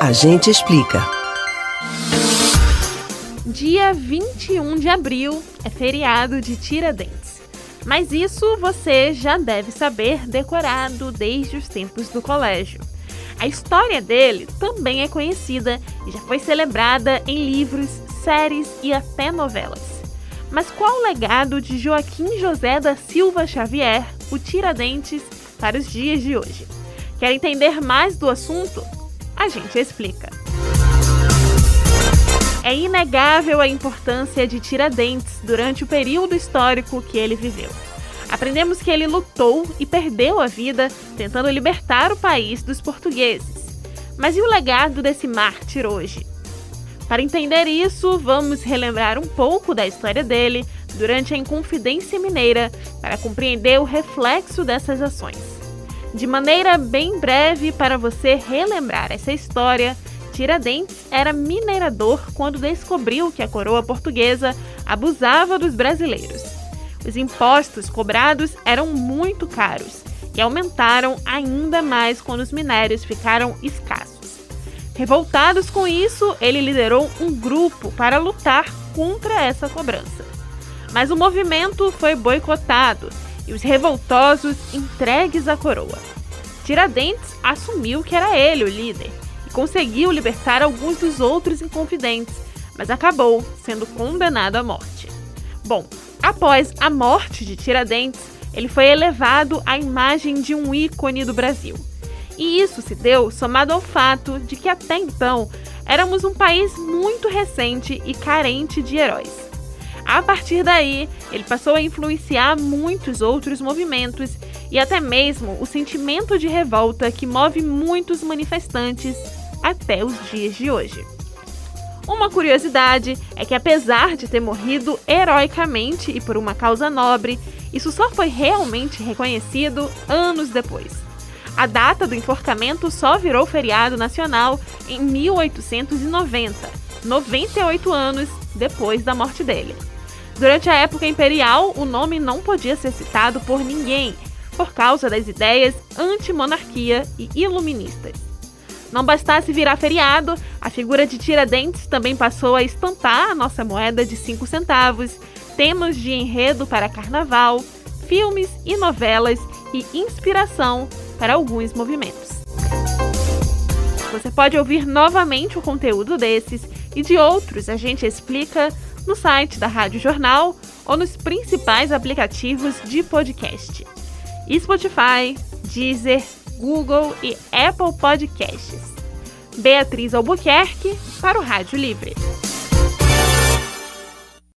A gente explica. Dia 21 de abril é feriado de Tiradentes. Mas isso você já deve saber decorado desde os tempos do colégio. A história dele também é conhecida e já foi celebrada em livros, séries e até novelas. Mas qual o legado de Joaquim José da Silva Xavier, o Tiradentes, para os dias de hoje? Quer entender mais do assunto? A gente explica. É inegável a importância de Tiradentes durante o período histórico que ele viveu. Aprendemos que ele lutou e perdeu a vida tentando libertar o país dos portugueses. Mas e o legado desse mártir hoje? Para entender isso, vamos relembrar um pouco da história dele durante a Inconfidência Mineira para compreender o reflexo dessas ações. De maneira bem breve, para você relembrar essa história, Tiradentes era minerador quando descobriu que a coroa portuguesa abusava dos brasileiros. Os impostos cobrados eram muito caros e aumentaram ainda mais quando os minérios ficaram escassos. Revoltados com isso, ele liderou um grupo para lutar contra essa cobrança. Mas o movimento foi boicotado e os revoltosos entregues à coroa. Tiradentes assumiu que era ele o líder e conseguiu libertar alguns dos outros inconfidentes, mas acabou sendo condenado à morte. Bom, Após a morte de Tiradentes, ele foi elevado à imagem de um ícone do Brasil. E isso se deu somado ao fato de que até então éramos um país muito recente e carente de heróis. A partir daí, ele passou a influenciar muitos outros movimentos e até mesmo o sentimento de revolta que move muitos manifestantes até os dias de hoje. Uma curiosidade é que, apesar de ter morrido heroicamente e por uma causa nobre, isso só foi realmente reconhecido anos depois. A data do enforcamento só virou feriado nacional em 1890, 98 anos depois da morte dele. Durante a época imperial, o nome não podia ser citado por ninguém, por causa das ideias anti-monarquia e iluministas. Não bastasse virar feriado, a figura de Tiradentes também passou a estampar a nossa moeda de 5 centavos, temas de enredo para carnaval, filmes e novelas e inspiração para alguns movimentos. Você pode ouvir novamente o conteúdo desses e de outros a gente explica no site da Rádio Jornal ou nos principais aplicativos de podcast: Spotify, Deezer, Google e Apple Podcasts. Beatriz Albuquerque para o Rádio Livre.